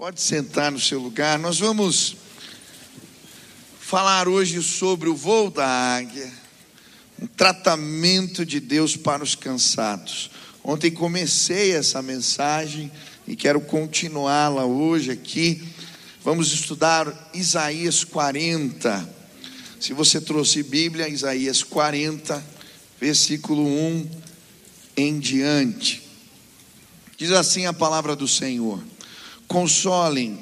Pode sentar no seu lugar. Nós vamos falar hoje sobre o voo da águia, um tratamento de Deus para os cansados. Ontem comecei essa mensagem e quero continuá-la hoje aqui. Vamos estudar Isaías 40. Se você trouxe Bíblia, Isaías 40, versículo 1 em diante. Diz assim a palavra do Senhor: Consolem,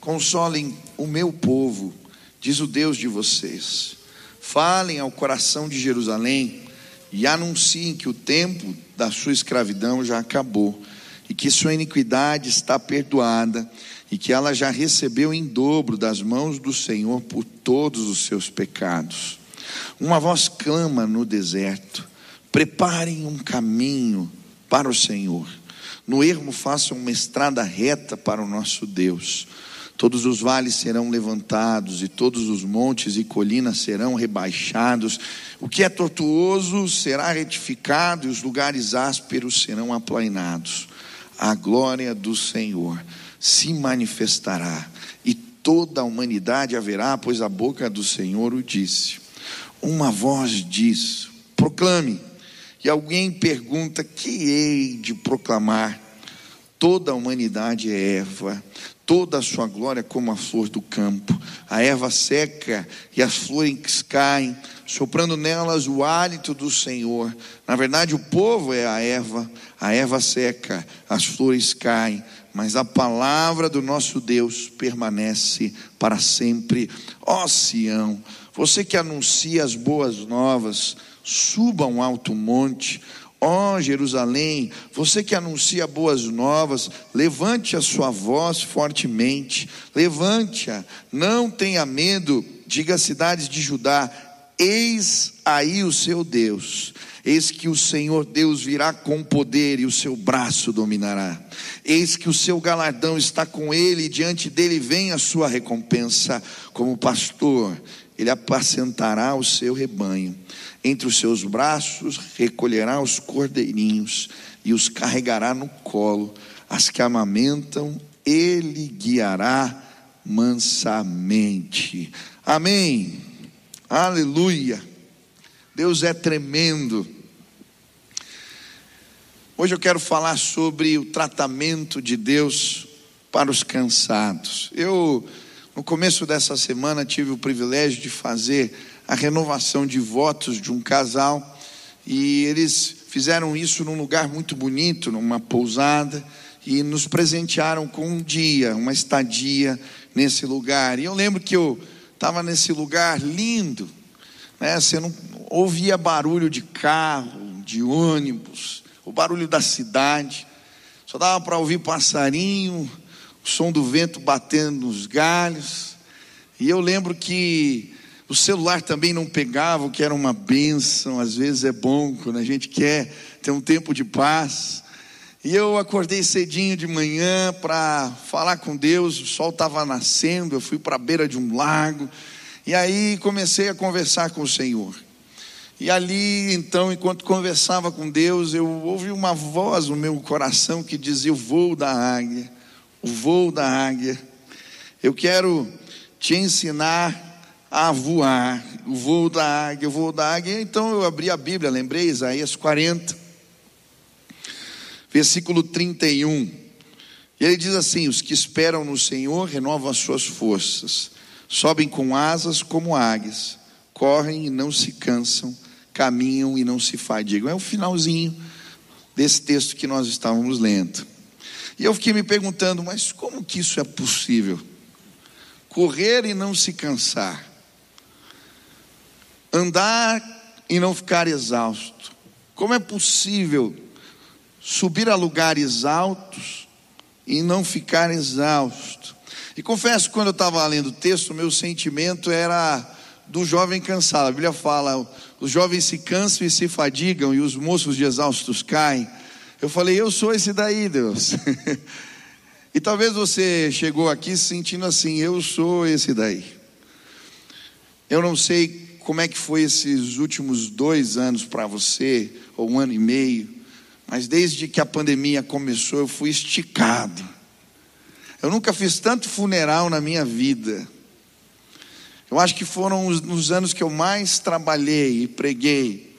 consolem o meu povo, diz o Deus de vocês. Falem ao coração de Jerusalém e anunciem que o tempo da sua escravidão já acabou e que sua iniquidade está perdoada e que ela já recebeu em dobro das mãos do Senhor por todos os seus pecados. Uma voz clama no deserto: preparem um caminho para o Senhor. No ermo façam uma estrada reta para o nosso Deus. Todos os vales serão levantados e todos os montes e colinas serão rebaixados. O que é tortuoso será retificado e os lugares ásperos serão aplainados. A glória do Senhor se manifestará e toda a humanidade haverá, pois a boca do Senhor o disse. Uma voz diz: proclame. E alguém pergunta: que hei de proclamar? Toda a humanidade é erva, toda a sua glória como a flor do campo. A erva seca e as flores caem, soprando nelas o hálito do Senhor. Na verdade, o povo é a erva, a erva seca, as flores caem, mas a palavra do nosso Deus permanece para sempre. Ó Sião, você que anuncia as boas novas, suba um alto monte Ó oh, Jerusalém, você que anuncia boas novas, levante a sua voz fortemente, levante-a, não tenha medo, diga às cidades de Judá: eis aí o seu Deus. Eis que o Senhor Deus virá com poder e o seu braço dominará. Eis que o seu galardão está com ele e diante dele vem a sua recompensa. Como pastor, ele apacentará o seu rebanho entre os seus braços recolherá os cordeirinhos e os carregará no colo. As que amamentam, ele guiará mansamente. Amém. Aleluia. Deus é tremendo. Hoje eu quero falar sobre o tratamento de Deus para os cansados. Eu, no começo dessa semana, tive o privilégio de fazer a renovação de votos de um casal e eles fizeram isso num lugar muito bonito, numa pousada e nos presentearam com um dia, uma estadia nesse lugar. E eu lembro que eu estava nesse lugar lindo, né? Você não ouvia barulho de carro, de ônibus, o barulho da cidade. Só dava para ouvir passarinho, o som do vento batendo nos galhos. E eu lembro que o celular também não pegava, o que era uma benção. Às vezes é bom quando a gente quer ter um tempo de paz. E eu acordei cedinho de manhã para falar com Deus. O sol estava nascendo. Eu fui para a beira de um lago. E aí comecei a conversar com o Senhor. E ali, então, enquanto conversava com Deus, eu ouvi uma voz no meu coração que dizia: O voo da águia, o voo da águia. Eu quero te ensinar a voar, o voo da águia, o voo da águia. Então eu abri a Bíblia, lembrei, Isaías 40, versículo 31. E ele diz assim: Os que esperam no Senhor renovam as suas forças, sobem com asas como águias, correm e não se cansam, caminham e não se fadigam. É o finalzinho desse texto que nós estávamos lendo. E eu fiquei me perguntando, mas como que isso é possível? Correr e não se cansar andar e não ficar exausto. Como é possível subir a lugares altos e não ficar exausto? E confesso quando eu estava lendo o texto, meu sentimento era do jovem cansado. A Bíblia fala: os jovens se cansam e se fadigam, e os moços de exaustos caem. Eu falei, eu sou esse daí, Deus. e talvez você chegou aqui sentindo assim, eu sou esse daí. Eu não sei como é que foi esses últimos dois anos para você, ou um ano e meio, mas desde que a pandemia começou, eu fui esticado. Eu nunca fiz tanto funeral na minha vida. Eu acho que foram os, nos anos que eu mais trabalhei e preguei.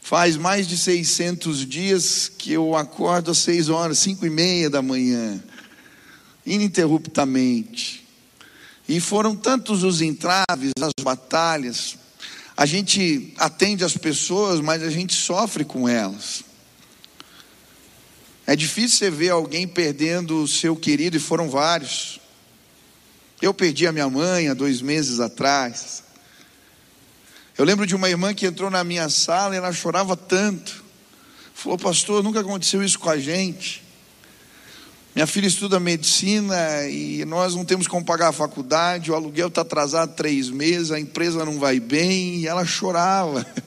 Faz mais de 600 dias que eu acordo às seis horas, cinco e meia da manhã, ininterruptamente. E foram tantos os entraves, as batalhas. A gente atende as pessoas, mas a gente sofre com elas. É difícil você ver alguém perdendo o seu querido, e foram vários. Eu perdi a minha mãe há dois meses atrás. Eu lembro de uma irmã que entrou na minha sala e ela chorava tanto. Falou, pastor, nunca aconteceu isso com a gente. Minha filha estuda medicina e nós não temos como pagar a faculdade, o aluguel está atrasado três meses, a empresa não vai bem, e ela chorava.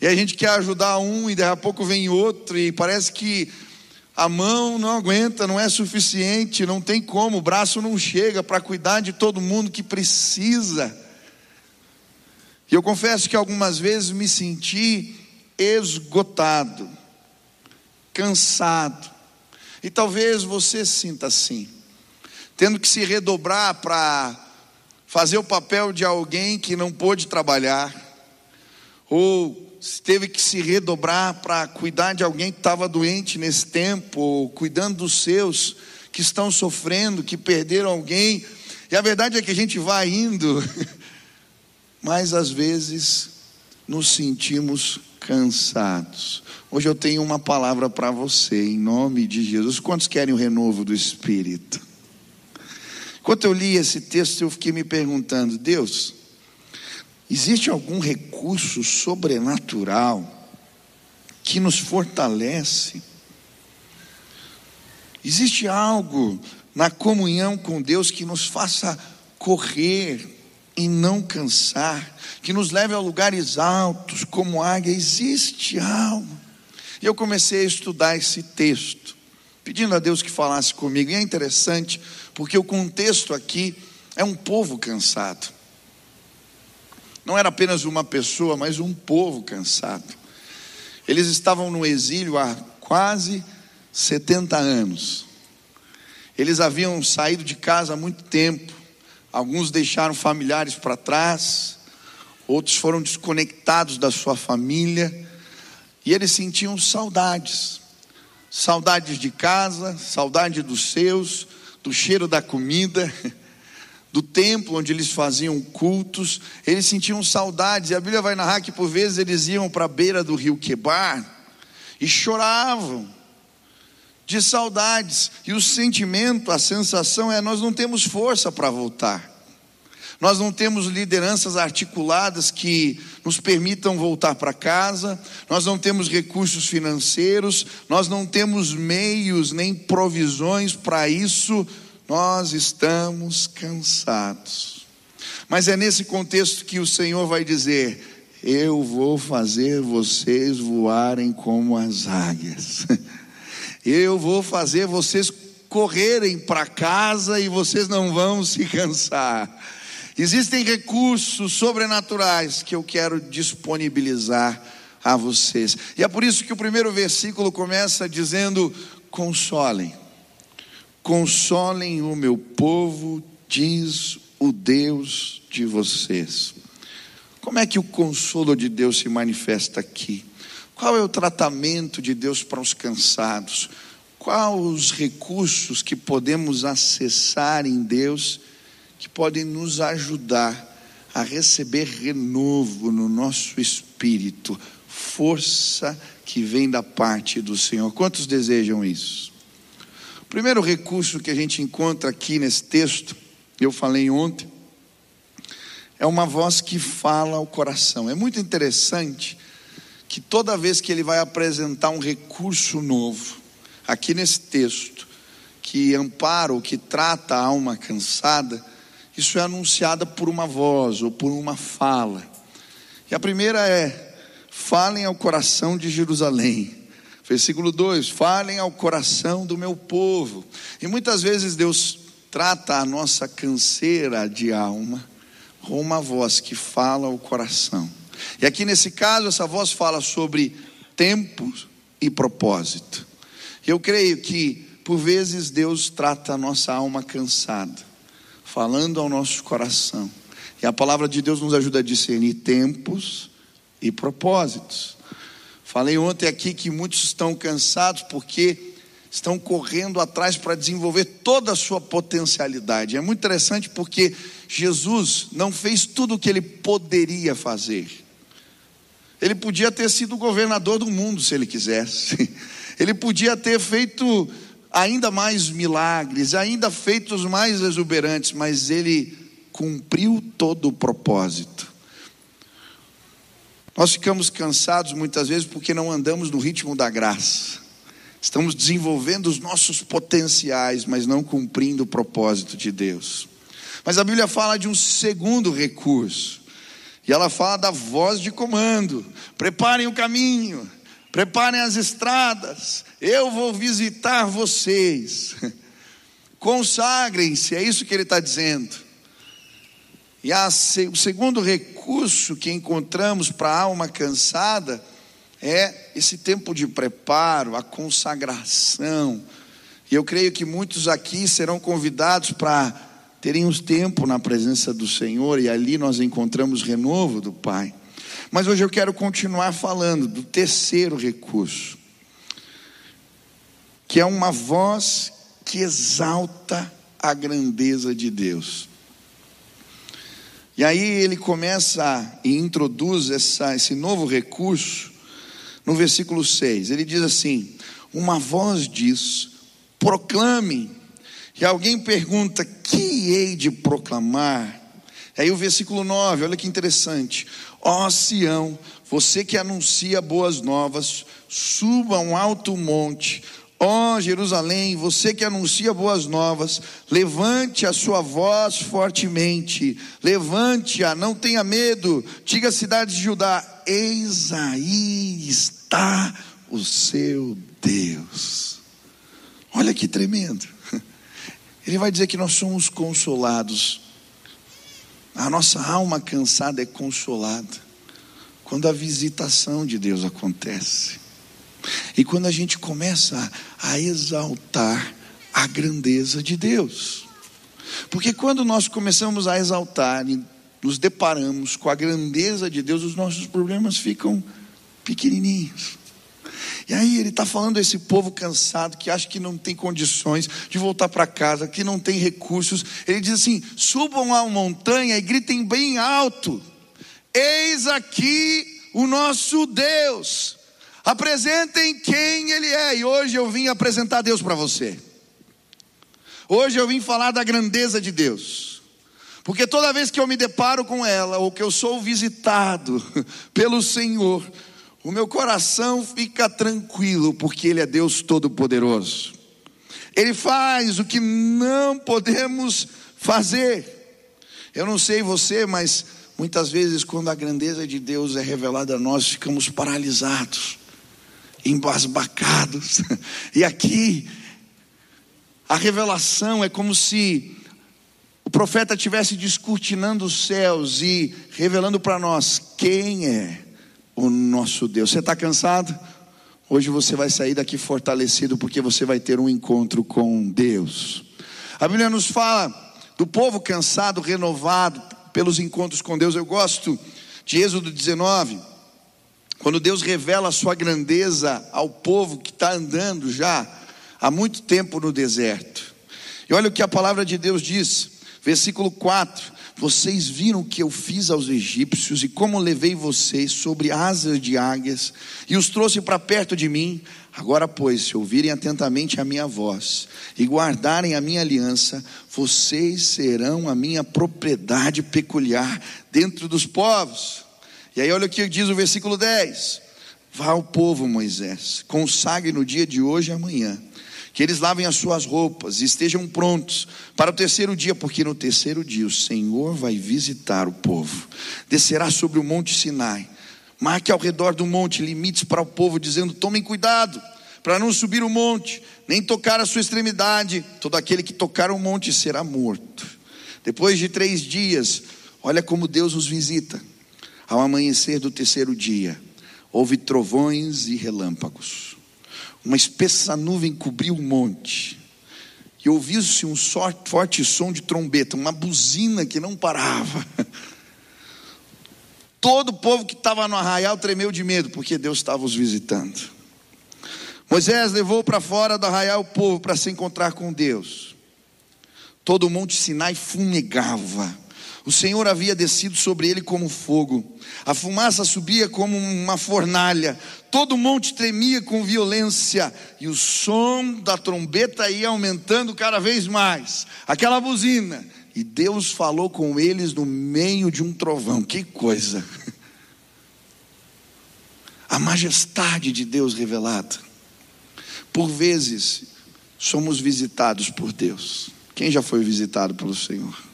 E a gente quer ajudar um e daqui a pouco vem outro, e parece que a mão não aguenta, não é suficiente, não tem como, o braço não chega para cuidar de todo mundo que precisa. E eu confesso que algumas vezes me senti esgotado, cansado. E talvez você sinta assim, tendo que se redobrar para fazer o papel de alguém que não pôde trabalhar, ou teve que se redobrar para cuidar de alguém que estava doente nesse tempo, ou cuidando dos seus que estão sofrendo, que perderam alguém. E a verdade é que a gente vai indo mas às vezes nos sentimos cansados. Hoje eu tenho uma palavra para você, em nome de Jesus. Quantos querem o renovo do Espírito? Enquanto eu li esse texto, eu fiquei me perguntando: Deus, existe algum recurso sobrenatural que nos fortalece? Existe algo na comunhão com Deus que nos faça correr e não cansar, que nos leve a lugares altos como águia, existe algo. E eu comecei a estudar esse texto, pedindo a Deus que falasse comigo. E é interessante, porque o contexto aqui é um povo cansado. Não era apenas uma pessoa, mas um povo cansado. Eles estavam no exílio há quase 70 anos. Eles haviam saído de casa há muito tempo Alguns deixaram familiares para trás, outros foram desconectados da sua família, e eles sentiam saudades. Saudades de casa, saudade dos seus, do cheiro da comida, do templo onde eles faziam cultos, eles sentiam saudades, e a Bíblia vai narrar que por vezes eles iam para a beira do rio Quebar e choravam de saudades, e o sentimento, a sensação é: nós não temos força para voltar, nós não temos lideranças articuladas que nos permitam voltar para casa, nós não temos recursos financeiros, nós não temos meios nem provisões para isso, nós estamos cansados. Mas é nesse contexto que o Senhor vai dizer: Eu vou fazer vocês voarem como as águias. Eu vou fazer vocês correrem para casa e vocês não vão se cansar. Existem recursos sobrenaturais que eu quero disponibilizar a vocês. E é por isso que o primeiro versículo começa dizendo: consolem, consolem o meu povo, diz o Deus de vocês. Como é que o consolo de Deus se manifesta aqui? Qual é o tratamento de Deus para os cansados? Quais os recursos que podemos acessar em Deus que podem nos ajudar a receber renovo no nosso espírito, força que vem da parte do Senhor? Quantos desejam isso? O primeiro recurso que a gente encontra aqui nesse texto, eu falei ontem, é uma voz que fala ao coração. É muito interessante que toda vez que ele vai apresentar um recurso novo, aqui nesse texto, que ampara ou que trata a alma cansada, isso é anunciada por uma voz ou por uma fala. E a primeira é: falem ao coração de Jerusalém. Versículo 2: falem ao coração do meu povo. E muitas vezes Deus trata a nossa canseira de alma com uma voz que fala ao coração. E aqui nesse caso, essa voz fala sobre tempo e propósito. Eu creio que por vezes Deus trata a nossa alma cansada, falando ao nosso coração. E a palavra de Deus nos ajuda a discernir tempos e propósitos. Falei ontem aqui que muitos estão cansados porque estão correndo atrás para desenvolver toda a sua potencialidade. É muito interessante porque Jesus não fez tudo o que ele poderia fazer. Ele podia ter sido governador do mundo se ele quisesse. Ele podia ter feito ainda mais milagres, ainda feitos mais exuberantes, mas ele cumpriu todo o propósito. Nós ficamos cansados muitas vezes porque não andamos no ritmo da graça. Estamos desenvolvendo os nossos potenciais, mas não cumprindo o propósito de Deus. Mas a Bíblia fala de um segundo recurso. E ela fala da voz de comando. Preparem o caminho, preparem as estradas, eu vou visitar vocês. Consagrem-se, é isso que ele está dizendo. E a, o segundo recurso que encontramos para a alma cansada é esse tempo de preparo, a consagração. E eu creio que muitos aqui serão convidados para terem um tempo na presença do Senhor, e ali nós encontramos renovo do Pai. Mas hoje eu quero continuar falando do terceiro recurso, que é uma voz que exalta a grandeza de Deus. E aí ele começa e introduz essa, esse novo recurso no versículo 6. Ele diz assim: Uma voz diz: proclame. E alguém pergunta: Que hei de proclamar? Aí o versículo 9, olha que interessante. Ó Sião, você que anuncia boas novas, suba um alto monte. Ó Jerusalém, você que anuncia boas novas, levante a sua voz fortemente, levante-a, não tenha medo, diga à cidade de Judá: eis aí está o seu Deus. Olha que tremendo. Ele vai dizer que nós somos consolados a nossa alma cansada é consolada quando a visitação de Deus acontece. E quando a gente começa a exaltar a grandeza de Deus. Porque quando nós começamos a exaltar e nos deparamos com a grandeza de Deus, os nossos problemas ficam pequenininhos. E aí ele está falando a esse povo cansado que acha que não tem condições de voltar para casa, que não tem recursos. Ele diz assim: subam a montanha e gritem bem alto: Eis aqui o nosso Deus. Apresentem quem Ele é. E hoje eu vim apresentar Deus para você. Hoje eu vim falar da grandeza de Deus. Porque toda vez que eu me deparo com ela, ou que eu sou visitado pelo Senhor, o meu coração fica tranquilo, porque Ele é Deus Todo-Poderoso. Ele faz o que não podemos fazer. Eu não sei você, mas muitas vezes, quando a grandeza de Deus é revelada a nós, ficamos paralisados, embasbacados. E aqui, a revelação é como se o profeta estivesse descortinando os céus e revelando para nós quem é o nosso Deus. Você está cansado? Hoje você vai sair daqui fortalecido porque você vai ter um encontro com Deus. A Bíblia nos fala do povo cansado, renovado pelos encontros com Deus. Eu gosto de Êxodo 19, quando Deus revela a sua grandeza ao povo que está andando já há muito tempo no deserto. E olha o que a palavra de Deus diz, versículo 4: vocês viram o que eu fiz aos egípcios e como levei vocês sobre asas de águias e os trouxe para perto de mim. Agora, pois, se ouvirem atentamente a minha voz e guardarem a minha aliança, vocês serão a minha propriedade peculiar dentro dos povos. E aí, olha o que diz o versículo 10: Vá ao povo, Moisés, consagre no dia de hoje e amanhã que eles lavem as suas roupas e estejam prontos para o terceiro dia, porque no terceiro dia o Senhor vai visitar o povo, descerá sobre o monte Sinai, marque ao redor do monte limites para o povo, dizendo: tomem cuidado para não subir o monte, nem tocar a sua extremidade, todo aquele que tocar o monte será morto. Depois de três dias, olha como Deus os visita. Ao amanhecer do terceiro dia, houve trovões e relâmpagos uma espessa nuvem cobriu o monte. E ouviu-se um forte som de trombeta, uma buzina que não parava. Todo o povo que estava no arraial tremeu de medo, porque Deus estava os visitando. Moisés levou para fora do arraial o povo para se encontrar com Deus. Todo o monte Sinai fumegava. O Senhor havia descido sobre ele como fogo. A fumaça subia como uma fornalha. Todo o monte tremia com violência. E o som da trombeta ia aumentando cada vez mais. Aquela buzina. E Deus falou com eles no meio de um trovão. Que coisa! A majestade de Deus revelada. Por vezes, somos visitados por Deus. Quem já foi visitado pelo Senhor?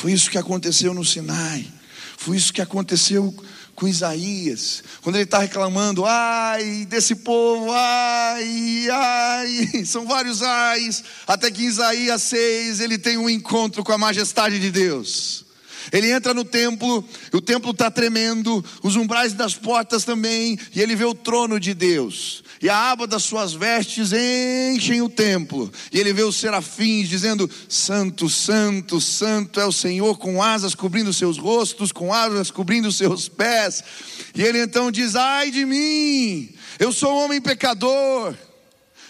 Foi isso que aconteceu no Sinai. Foi isso que aconteceu com Isaías, quando ele está reclamando, ai desse povo, ai, ai, são vários ais, até que em Isaías 6 ele tem um encontro com a majestade de Deus. Ele entra no templo, o templo está tremendo, os umbrais das portas também, e ele vê o trono de Deus e a aba das suas vestes enchem o templo. E ele vê os serafins dizendo: Santo, Santo, Santo é o Senhor, com asas cobrindo seus rostos, com asas cobrindo seus pés. E ele então diz: Ai de mim, eu sou um homem pecador,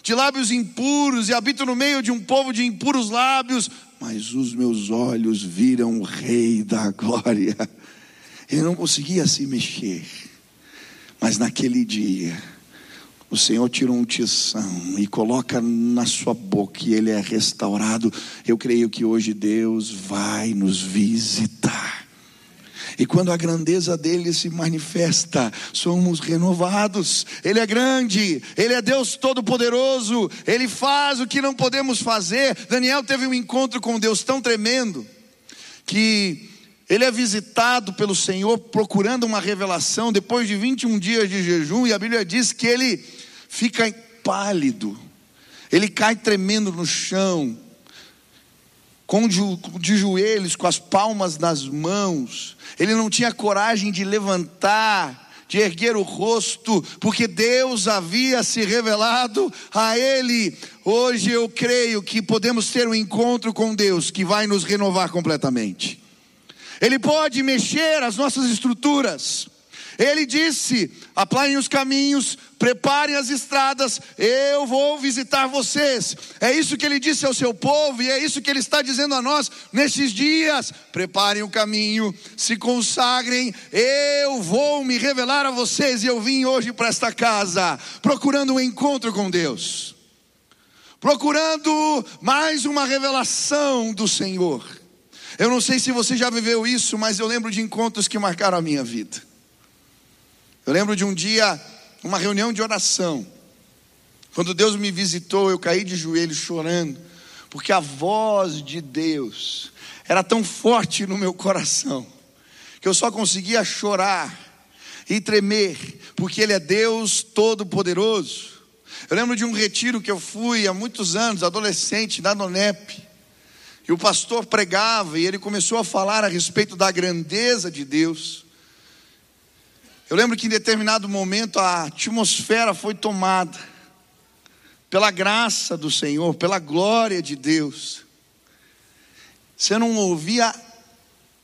de lábios impuros, e habito no meio de um povo de impuros lábios, mas os meus olhos viram o Rei da Glória. Ele não conseguia se mexer, mas naquele dia, o Senhor tira um tição e coloca na sua boca e ele é restaurado. Eu creio que hoje Deus vai nos visitar. E quando a grandeza dele se manifesta, somos renovados. Ele é grande, ele é Deus todo-poderoso, ele faz o que não podemos fazer. Daniel teve um encontro com Deus tão tremendo que ele é visitado pelo Senhor procurando uma revelação depois de 21 dias de jejum, e a Bíblia diz que ele fica pálido, ele cai tremendo no chão, com de joelhos, com as palmas nas mãos, ele não tinha coragem de levantar, de erguer o rosto, porque Deus havia se revelado a ele. Hoje eu creio que podemos ter um encontro com Deus que vai nos renovar completamente. Ele pode mexer as nossas estruturas. Ele disse: aplanem os caminhos, preparem as estradas, eu vou visitar vocês. É isso que ele disse ao seu povo e é isso que ele está dizendo a nós nesses dias. Preparem o caminho, se consagrem, eu vou me revelar a vocês. E eu vim hoje para esta casa procurando um encontro com Deus, procurando mais uma revelação do Senhor. Eu não sei se você já viveu isso, mas eu lembro de encontros que marcaram a minha vida. Eu lembro de um dia, uma reunião de oração. Quando Deus me visitou, eu caí de joelhos chorando, porque a voz de Deus era tão forte no meu coração, que eu só conseguia chorar e tremer, porque Ele é Deus Todo-Poderoso. Eu lembro de um retiro que eu fui há muitos anos, adolescente, na Donep, e o pastor pregava e ele começou a falar a respeito da grandeza de Deus. Eu lembro que em determinado momento a atmosfera foi tomada pela graça do Senhor, pela glória de Deus. Você não ouvia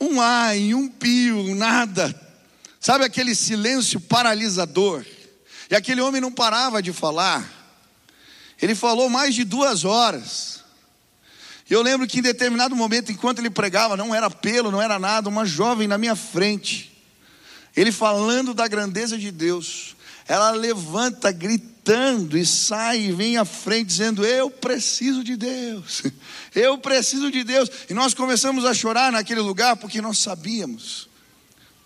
um ai, um pio, nada. Sabe aquele silêncio paralisador? E aquele homem não parava de falar. Ele falou mais de duas horas. E eu lembro que em determinado momento, enquanto ele pregava, não era pelo, não era nada, uma jovem na minha frente ele falando da grandeza de Deus, ela levanta gritando e sai e vem à frente dizendo: Eu preciso de Deus, eu preciso de Deus. E nós começamos a chorar naquele lugar porque nós sabíamos,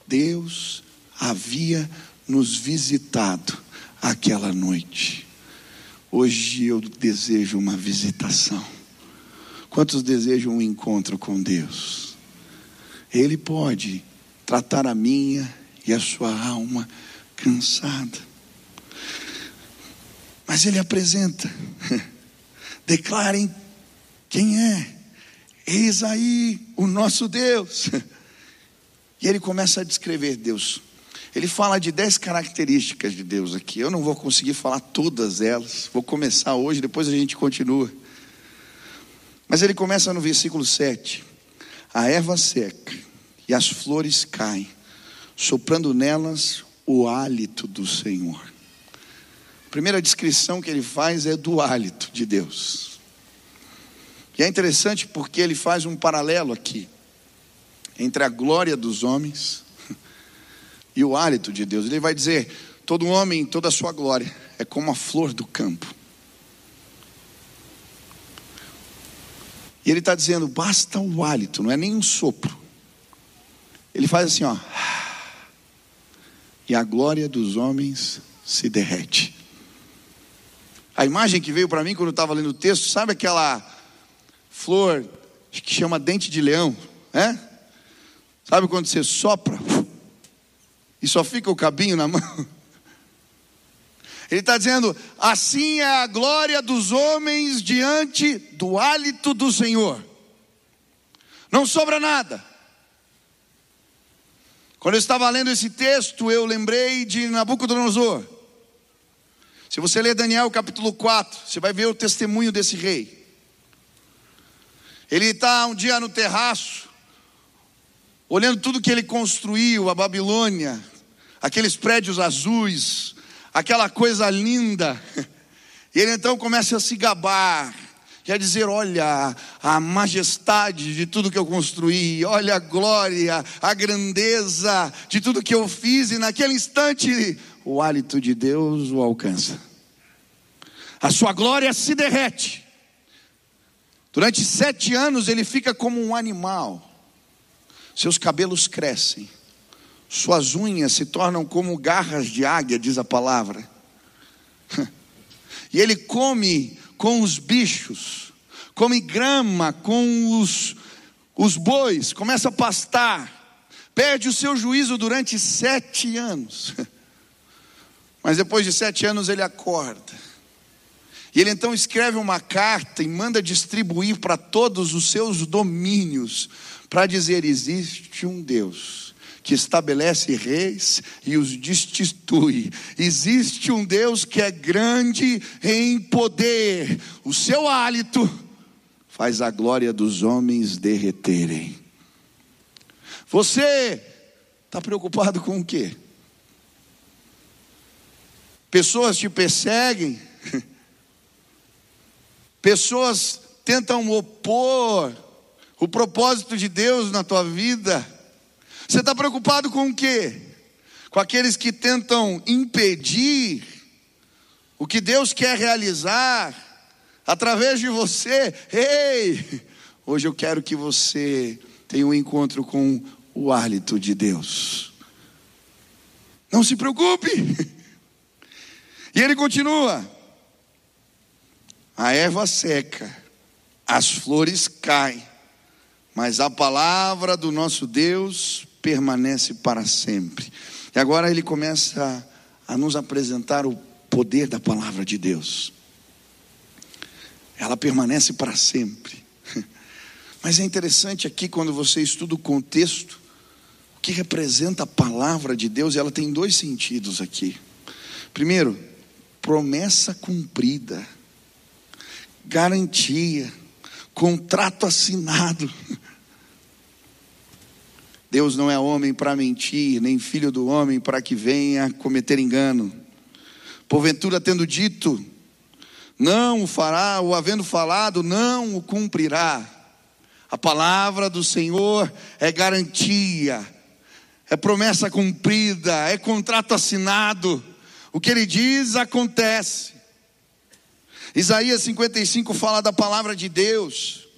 Deus havia nos visitado aquela noite. Hoje eu desejo uma visitação. Quantos desejam um encontro com Deus? Ele pode tratar a minha e a sua alma cansada. Mas ele apresenta, declarem quem é, eis aí o nosso Deus. E ele começa a descrever Deus. Ele fala de dez características de Deus aqui. Eu não vou conseguir falar todas elas. Vou começar hoje, depois a gente continua. Mas ele começa no versículo 7. A erva seca e as flores caem, soprando nelas o hálito do Senhor. A primeira descrição que ele faz é do hálito de Deus. E é interessante porque ele faz um paralelo aqui entre a glória dos homens e o hálito de Deus. Ele vai dizer: todo homem, toda a sua glória é como a flor do campo. E ele está dizendo: basta o hálito, não é nem um sopro. Ele faz assim, ó. E a glória dos homens se derrete. A imagem que veio para mim quando eu estava lendo o texto, sabe aquela flor que chama dente de leão, é? Sabe quando você sopra e só fica o cabinho na mão? Ele está dizendo: assim é a glória dos homens diante do hálito do Senhor. Não sobra nada. Quando eu estava lendo esse texto, eu lembrei de Nabucodonosor. Se você ler Daniel capítulo 4, você vai ver o testemunho desse rei. Ele está um dia no terraço, olhando tudo que ele construiu, a Babilônia, aqueles prédios azuis, aquela coisa linda. E ele então começa a se gabar, quer dizer: olha a majestade de tudo que eu construí, olha a glória, a grandeza de tudo que eu fiz, e naquele instante o hálito de Deus o alcança. A sua glória se derrete. Durante sete anos ele fica como um animal, seus cabelos crescem suas unhas se tornam como garras de águia, diz a palavra. E ele come com os bichos, come grama com os, os bois, começa a pastar, perde o seu juízo durante sete anos. Mas depois de sete anos ele acorda. E ele então escreve uma carta e manda distribuir para todos os seus domínios, para dizer: existe um Deus que estabelece reis e os destitui. Existe um Deus que é grande em poder, o seu hálito faz a glória dos homens derreterem. Você está preocupado com o quê? Pessoas te perseguem, pessoas tentam opor o propósito de Deus na tua vida você está preocupado com o quê? Com aqueles que tentam impedir o que Deus quer realizar através de você. Ei, hoje eu quero que você tenha um encontro com o hálito de Deus. Não se preocupe. E ele continua: a erva seca, as flores caem, mas a palavra do nosso Deus permanece para sempre. E agora ele começa a, nos apresentar o poder da palavra de Deus. Ela permanece para sempre. Mas é interessante aqui quando você estuda o contexto, o que representa a palavra de Deus, ela tem dois sentidos aqui. Primeiro, promessa cumprida, garantia, contrato assinado. Deus não é homem para mentir, nem filho do homem para que venha cometer engano. Porventura, tendo dito, não o fará, ou havendo falado, não o cumprirá. A palavra do Senhor é garantia, é promessa cumprida, é contrato assinado. O que ele diz acontece. Isaías 55 fala da palavra de Deus.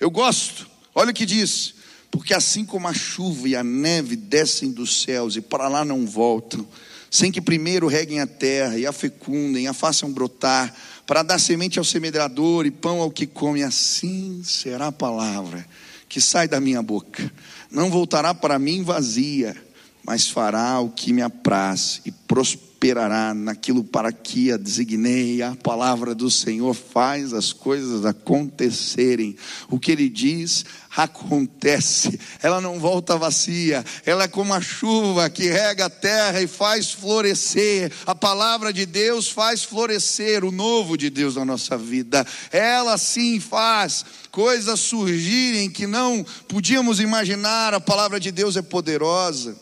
Eu gosto, olha o que diz: porque assim como a chuva e a neve descem dos céus e para lá não voltam, sem que primeiro reguem a terra e a fecundem, a façam brotar, para dar semente ao semeador e pão ao que come, assim será a palavra que sai da minha boca. Não voltará para mim vazia, mas fará o que me apraz e prosperará prosperará naquilo para que a designei. A palavra do Senhor faz as coisas acontecerem. O que ele diz acontece. Ela não volta vazia. Ela é como a chuva que rega a terra e faz florescer. A palavra de Deus faz florescer o novo de Deus na nossa vida. Ela sim faz coisas surgirem que não podíamos imaginar. A palavra de Deus é poderosa.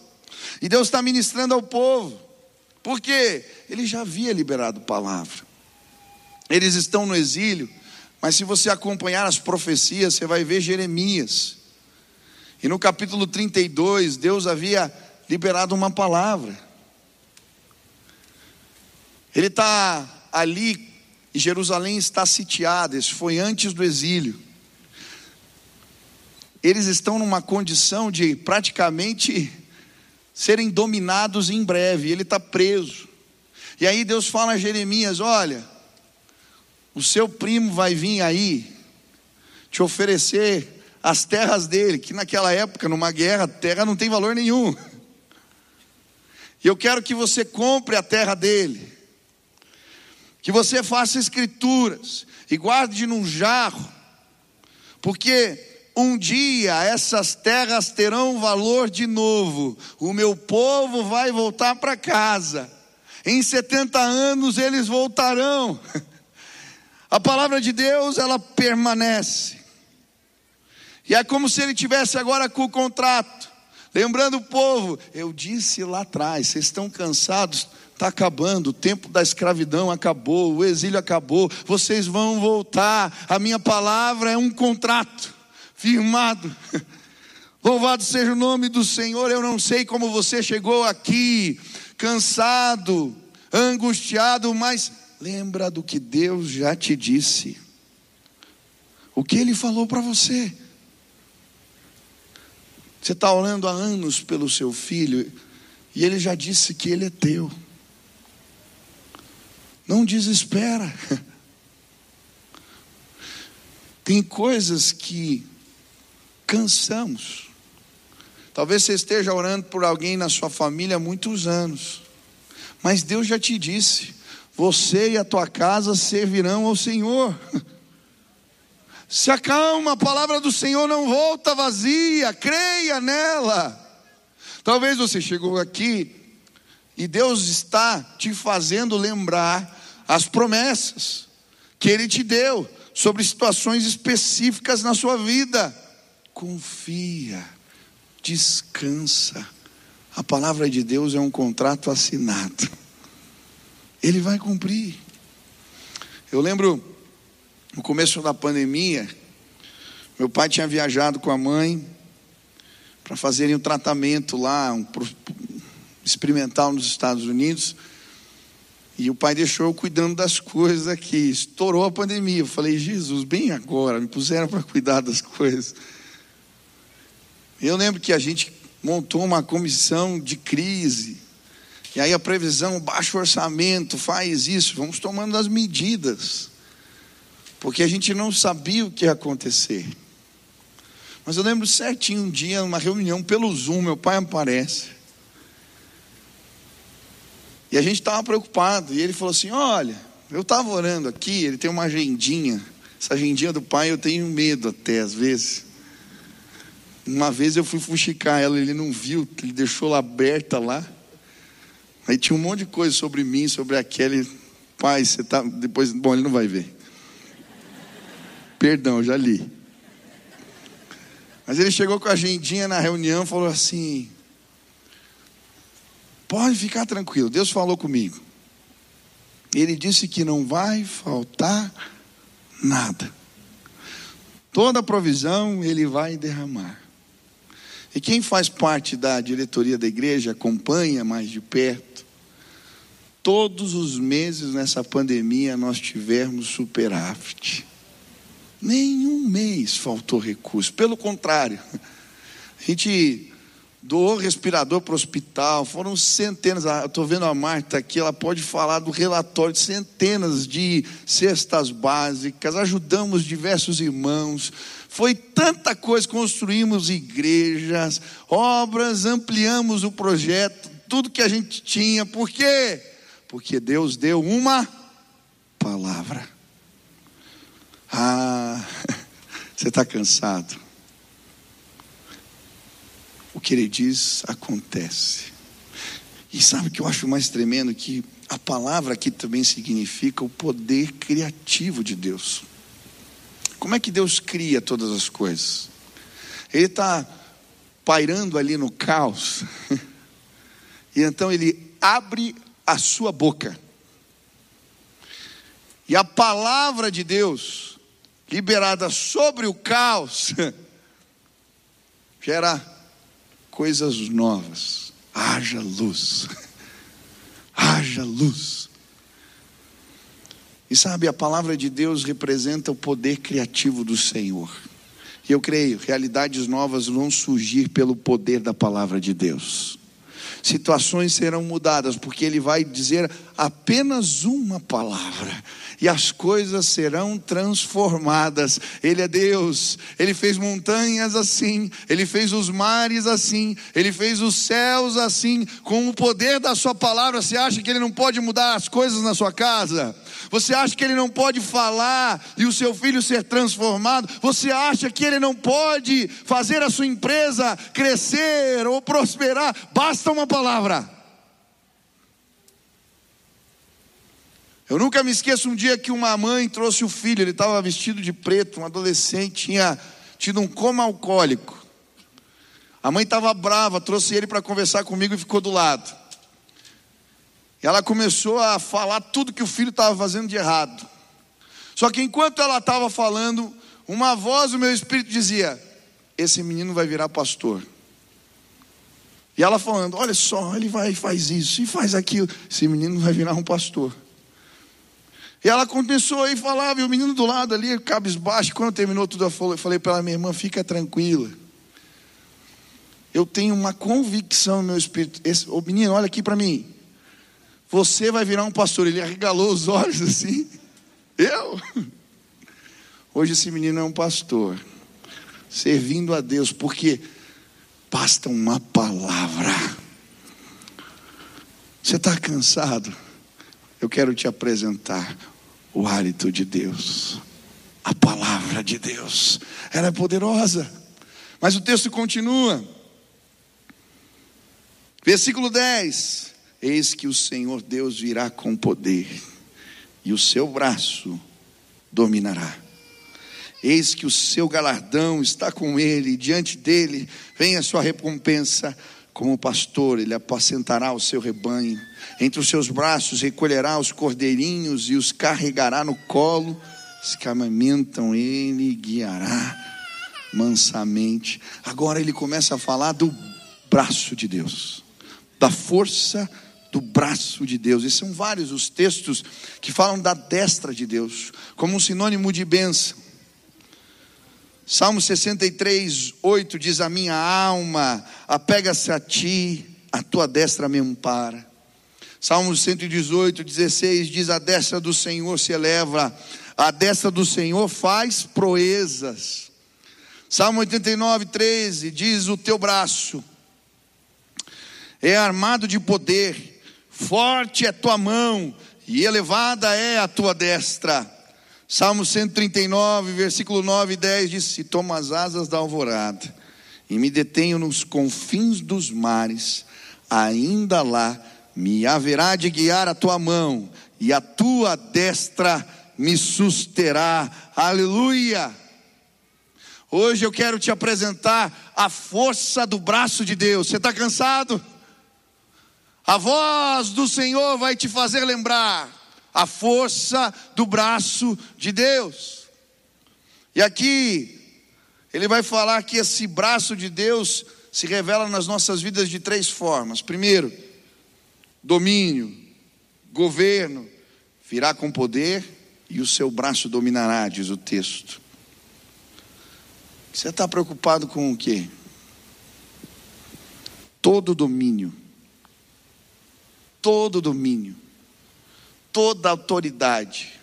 E Deus está ministrando ao povo. Porque ele já havia liberado palavra. Eles estão no exílio, mas se você acompanhar as profecias, você vai ver Jeremias. E no capítulo 32, Deus havia liberado uma palavra. Ele está ali e Jerusalém está sitiada, isso foi antes do exílio. Eles estão numa condição de praticamente serem dominados em breve, ele está preso. E aí Deus fala a Jeremias: Olha, o seu primo vai vir aí te oferecer as terras dele, que naquela época, numa guerra, terra não tem valor nenhum. E eu quero que você compre a terra dele, que você faça escrituras e guarde num jarro, porque um dia essas terras terão valor de novo, o meu povo vai voltar para casa, em 70 anos eles voltarão. A palavra de Deus, ela permanece. E é como se ele tivesse agora com o contrato. Lembrando o povo, eu disse lá atrás, vocês estão cansados, está acabando, o tempo da escravidão acabou, o exílio acabou, vocês vão voltar. A minha palavra é um contrato firmado. Louvado seja o nome do Senhor. Eu não sei como você chegou aqui, cansado, angustiado, mas lembra do que Deus já te disse. O que Ele falou para você. Você está orando há anos pelo seu filho e ele já disse que ele é teu. Não desespera. Tem coisas que cansamos. Talvez você esteja orando por alguém na sua família há muitos anos, mas Deus já te disse: você e a tua casa servirão ao Senhor. Se acalma, a palavra do Senhor não volta vazia, creia nela. Talvez você chegou aqui e Deus está te fazendo lembrar as promessas que Ele te deu sobre situações específicas na sua vida confia, descansa. A palavra de Deus é um contrato assinado. Ele vai cumprir. Eu lembro no começo da pandemia, meu pai tinha viajado com a mãe para fazerem um tratamento lá, um experimental nos Estados Unidos. E o pai deixou eu cuidando das coisas aqui. Estourou a pandemia. Eu falei, Jesus, bem agora, me puseram para cuidar das coisas. Eu lembro que a gente montou uma comissão de crise. E aí a previsão, baixo orçamento, faz isso, vamos tomando as medidas. Porque a gente não sabia o que ia acontecer. Mas eu lembro certinho um dia, numa reunião pelo Zoom, meu pai aparece. E a gente estava preocupado. E ele falou assim: Olha, eu estava orando aqui, ele tem uma agendinha. Essa agendinha do pai eu tenho medo até às vezes. Uma vez eu fui fuxicar ela, ele não viu, ele deixou ela aberta lá. Aí tinha um monte de coisa sobre mim, sobre aquele. Pai, você tá. Depois. Bom, ele não vai ver. Perdão, já li. Mas ele chegou com a agendinha na reunião e falou assim: Pode ficar tranquilo, Deus falou comigo. Ele disse que não vai faltar nada. Toda provisão ele vai derramar. E quem faz parte da diretoria da igreja acompanha mais de perto. Todos os meses nessa pandemia nós tivemos superávit. Nenhum mês faltou recurso, pelo contrário. A gente doou respirador para o hospital, foram centenas. Ah, Estou vendo a Marta aqui, ela pode falar do relatório de centenas de cestas básicas, ajudamos diversos irmãos. Foi tanta coisa, construímos igrejas, obras, ampliamos o projeto, tudo que a gente tinha, por quê? Porque Deus deu uma palavra. Ah, você está cansado. O que ele diz acontece. E sabe o que eu acho mais tremendo? Que a palavra aqui também significa o poder criativo de Deus. Como é que Deus cria todas as coisas? Ele está pairando ali no caos, e então ele abre a sua boca, e a palavra de Deus, liberada sobre o caos, gera coisas novas. Haja luz, haja luz. E sabe, a palavra de Deus representa o poder criativo do Senhor. E eu creio, realidades novas vão surgir pelo poder da palavra de Deus. Situações serão mudadas, porque Ele vai dizer apenas uma palavra e as coisas serão transformadas. Ele é Deus, Ele fez montanhas assim, Ele fez os mares assim, Ele fez os céus assim, com o poder da Sua palavra. Você acha que Ele não pode mudar as coisas na sua casa? Você acha que Ele não pode falar e o seu filho ser transformado? Você acha que Ele não pode fazer a sua empresa crescer ou prosperar? Basta uma palavra. Eu nunca me esqueço um dia que uma mãe trouxe o filho, ele estava vestido de preto, um adolescente, tinha tido um coma alcoólico. A mãe estava brava, trouxe ele para conversar comigo e ficou do lado. E ela começou a falar tudo que o filho estava fazendo de errado. Só que enquanto ela estava falando, uma voz do meu espírito dizia: Esse menino vai virar pastor. E ela falando: Olha só, ele vai e faz isso e faz aquilo. Esse menino vai virar um pastor. E ela começou a falar, e o menino do lado ali, cabisbaixo. Quando terminou tudo, eu falei para ela, minha irmã, fica tranquila. Eu tenho uma convicção no meu espírito. Esse, menino, olha aqui para mim. Você vai virar um pastor. Ele arregalou os olhos assim. Eu? Hoje esse menino é um pastor. Servindo a Deus, porque basta uma palavra. Você está cansado? Eu quero te apresentar o hálito de Deus, a palavra de Deus, ela é poderosa. Mas o texto continua, versículo 10: Eis que o Senhor Deus virá com poder, e o seu braço dominará. Eis que o seu galardão está com ele, e diante dele vem a sua recompensa. Como pastor, ele apacentará o seu rebanho entre os seus braços recolherá os cordeirinhos e os carregará no colo. Os que amamentam ele guiará mansamente. Agora ele começa a falar do braço de Deus, da força do braço de Deus. E são vários os textos que falam da destra de Deus, como um sinônimo de bênção. Salmo 63, 8 diz: A minha alma apega-se a ti, a tua destra me ampara. Salmos 118, 16 diz: A destra do Senhor se eleva, a destra do Senhor faz proezas. Salmo 89, 13 diz: O teu braço é armado de poder, forte é tua mão, e elevada é a tua destra. Salmo 139, versículo 9 e 10 diz: Se tomo as asas da alvorada e me detenho nos confins dos mares, ainda lá me haverá de guiar a tua mão, e a tua destra me susterá. Aleluia! Hoje eu quero te apresentar a força do braço de Deus. Você está cansado? A voz do Senhor vai te fazer lembrar a força do braço de Deus. E aqui, ele vai falar que esse braço de Deus se revela nas nossas vidas de três formas. Primeiro, domínio, governo, virá com poder e o seu braço dominará, diz o texto. Você está preocupado com o quê? Todo domínio, todo domínio, toda autoridade,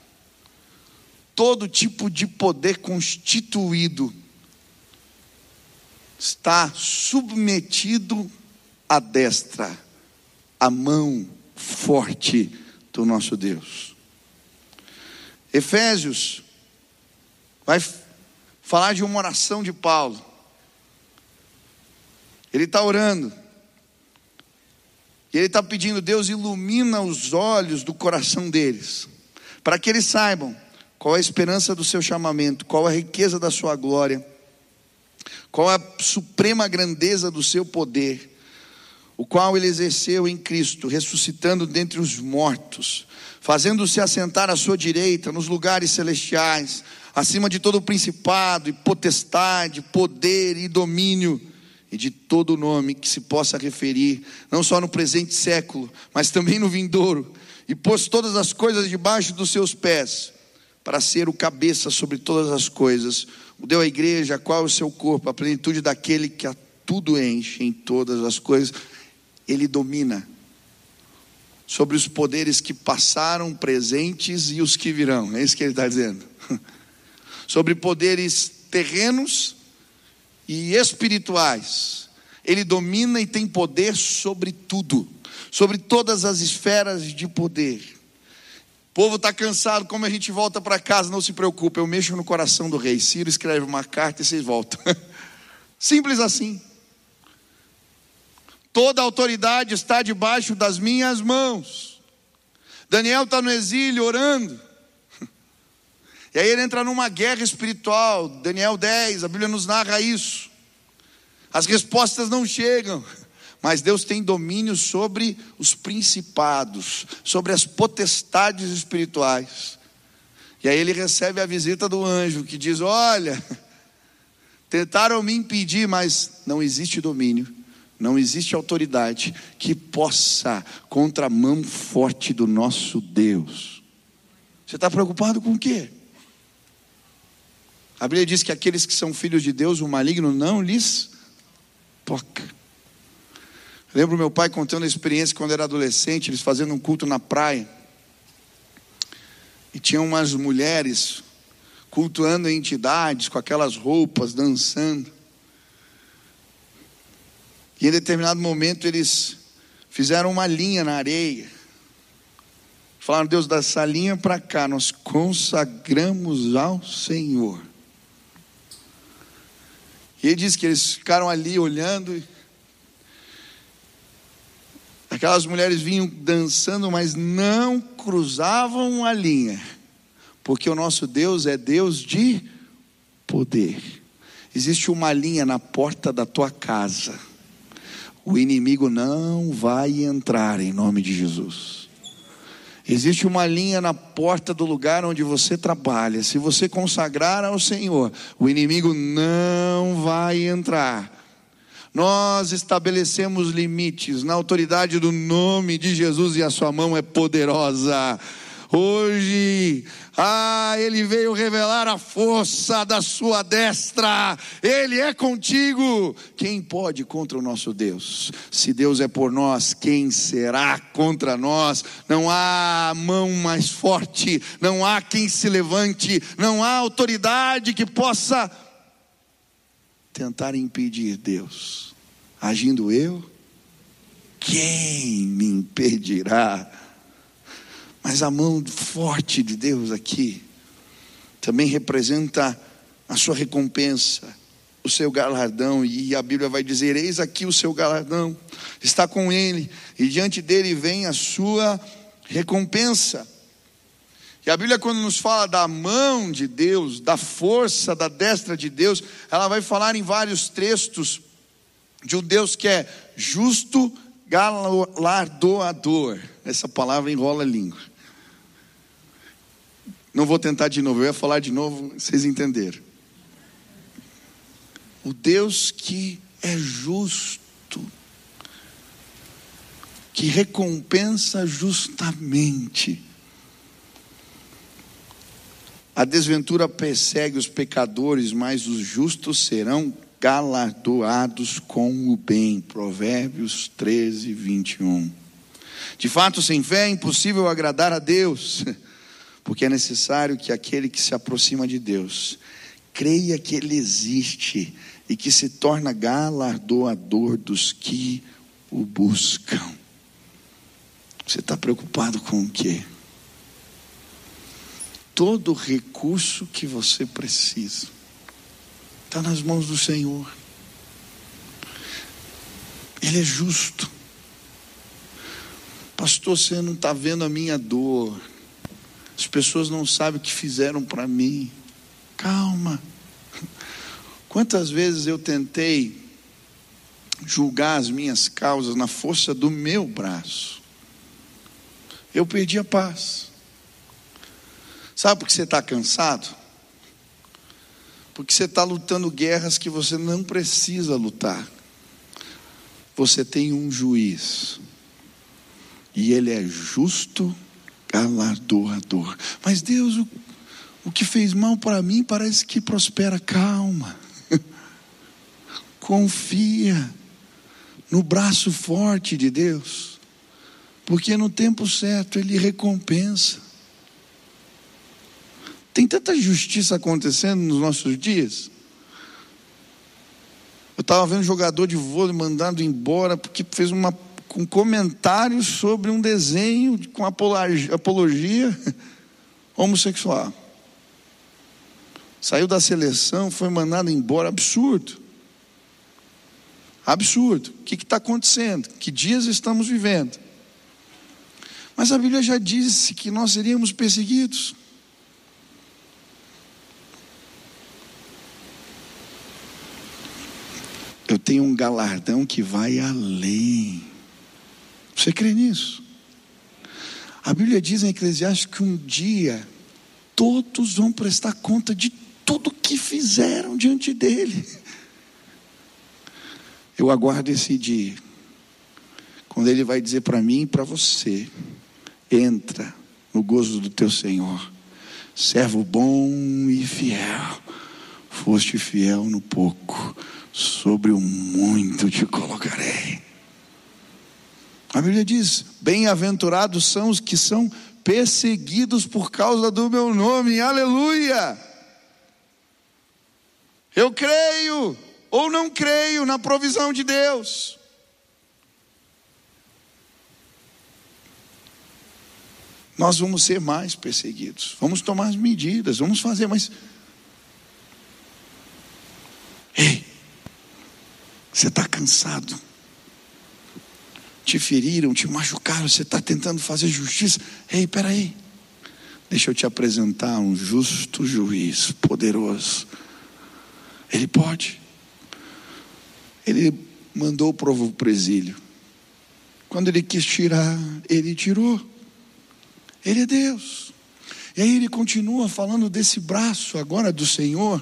todo tipo de poder constituído está submetido à destra a mão forte do nosso Deus. Efésios vai falar de uma oração de Paulo. Ele está orando. E ele está pedindo, Deus ilumina os olhos do coração deles, para que eles saibam qual é a esperança do seu chamamento, qual a riqueza da sua glória, qual a suprema grandeza do seu poder, o qual ele exerceu em Cristo, ressuscitando dentre os mortos, fazendo-se assentar à sua direita nos lugares celestiais, acima de todo principado e potestade, poder e domínio e de todo nome que se possa referir, não só no presente século, mas também no vindouro, e pôs todas as coisas debaixo dos seus pés, para ser o cabeça sobre todas as coisas, o deu à igreja, qual é o seu corpo, a plenitude daquele que a tudo enche em todas as coisas, ele domina sobre os poderes que passaram, presentes e os que virão, é isso que ele está dizendo, sobre poderes terrenos e espirituais. Ele domina e tem poder sobre tudo, sobre todas as esferas de poder. O povo está cansado, como a gente volta para casa, não se preocupe, eu mexo no coração do rei. Ciro escreve uma carta e vocês voltam. Simples assim. Toda a autoridade está debaixo das minhas mãos. Daniel está no exílio orando. E aí ele entra numa guerra espiritual. Daniel 10, a Bíblia nos narra isso. As respostas não chegam, mas Deus tem domínio sobre os principados, sobre as potestades espirituais. E aí ele recebe a visita do anjo que diz: Olha, tentaram me impedir, mas não existe domínio, não existe autoridade que possa contra a mão forte do nosso Deus. Você está preocupado com o quê? A Bíblia diz que aqueles que são filhos de Deus, o maligno não lhes toca. Lembro meu pai contando a experiência quando era adolescente, eles fazendo um culto na praia. E tinham umas mulheres cultuando entidades com aquelas roupas, dançando. E em determinado momento eles fizeram uma linha na areia. Falaram, Deus, dessa linha para cá, nós consagramos ao Senhor. E ele diz que eles ficaram ali olhando. Aquelas mulheres vinham dançando, mas não cruzavam a linha, porque o nosso Deus é Deus de poder. Existe uma linha na porta da tua casa, o inimigo não vai entrar em nome de Jesus. Existe uma linha na porta do lugar onde você trabalha. Se você consagrar ao Senhor, o inimigo não vai entrar. Nós estabelecemos limites na autoridade do nome de Jesus e a sua mão é poderosa. Hoje, ah, Ele veio revelar a força da sua destra, Ele é contigo. Quem pode contra o nosso Deus? Se Deus é por nós, quem será contra nós? Não há mão mais forte, não há quem se levante, não há autoridade que possa tentar impedir Deus. Agindo eu, quem me impedirá? Mas a mão forte de Deus aqui também representa a sua recompensa, o seu galardão, e a Bíblia vai dizer: Eis aqui o seu galardão, está com ele, e diante dele vem a sua recompensa. E a Bíblia, quando nos fala da mão de Deus, da força da destra de Deus, ela vai falar em vários textos de um Deus que é justo, galardoador. Essa palavra enrola a língua. Não vou tentar de novo, eu ia falar de novo, vocês entenderam. O Deus que é justo, que recompensa justamente. A desventura persegue os pecadores, mas os justos serão galardoados com o bem. Provérbios 13, 21. De fato, sem fé é impossível agradar a Deus porque é necessário que aquele que se aproxima de Deus creia que Ele existe e que se torna galardoador dos que o buscam. Você está preocupado com o quê? Todo recurso que você precisa está nas mãos do Senhor. Ele é justo. Pastor, você não está vendo a minha dor. As pessoas não sabem o que fizeram para mim. Calma. Quantas vezes eu tentei julgar as minhas causas na força do meu braço? Eu perdi a paz. Sabe por que você está cansado? Porque você está lutando guerras que você não precisa lutar. Você tem um juiz, e ele é justo, galardoador. Mas Deus, o, o que fez mal para mim parece que prospera. Calma, confia no braço forte de Deus, porque no tempo certo Ele recompensa. Tem tanta justiça acontecendo nos nossos dias. Eu estava vendo um jogador de vôlei mandado embora porque fez uma, um comentário sobre um desenho com apologia, apologia homossexual. Saiu da seleção, foi mandado embora. Absurdo. Absurdo. O que está acontecendo? Que dias estamos vivendo? Mas a Bíblia já disse que nós seríamos perseguidos. eu tenho um galardão que vai além. Você crê nisso? A Bíblia diz em Eclesiastes que um dia todos vão prestar conta de tudo que fizeram diante dele. Eu aguardo esse dia, quando ele vai dizer para mim e para você: entra no gozo do teu Senhor, servo bom e fiel, foste fiel no pouco sobre o muito te colocarei. A Bíblia diz: Bem-aventurados são os que são perseguidos por causa do meu nome, aleluia. Eu creio ou não creio na provisão de Deus. Nós vamos ser mais perseguidos, vamos tomar as medidas, vamos fazer, mas. Ei, você está cansado. Te feriram, te machucaram, você está tentando fazer justiça. Ei, peraí. Deixa eu te apresentar um justo juiz poderoso. Ele pode. Ele mandou o povo para o exílio. Quando ele quis tirar, ele tirou. Ele é Deus. E aí ele continua falando desse braço agora do Senhor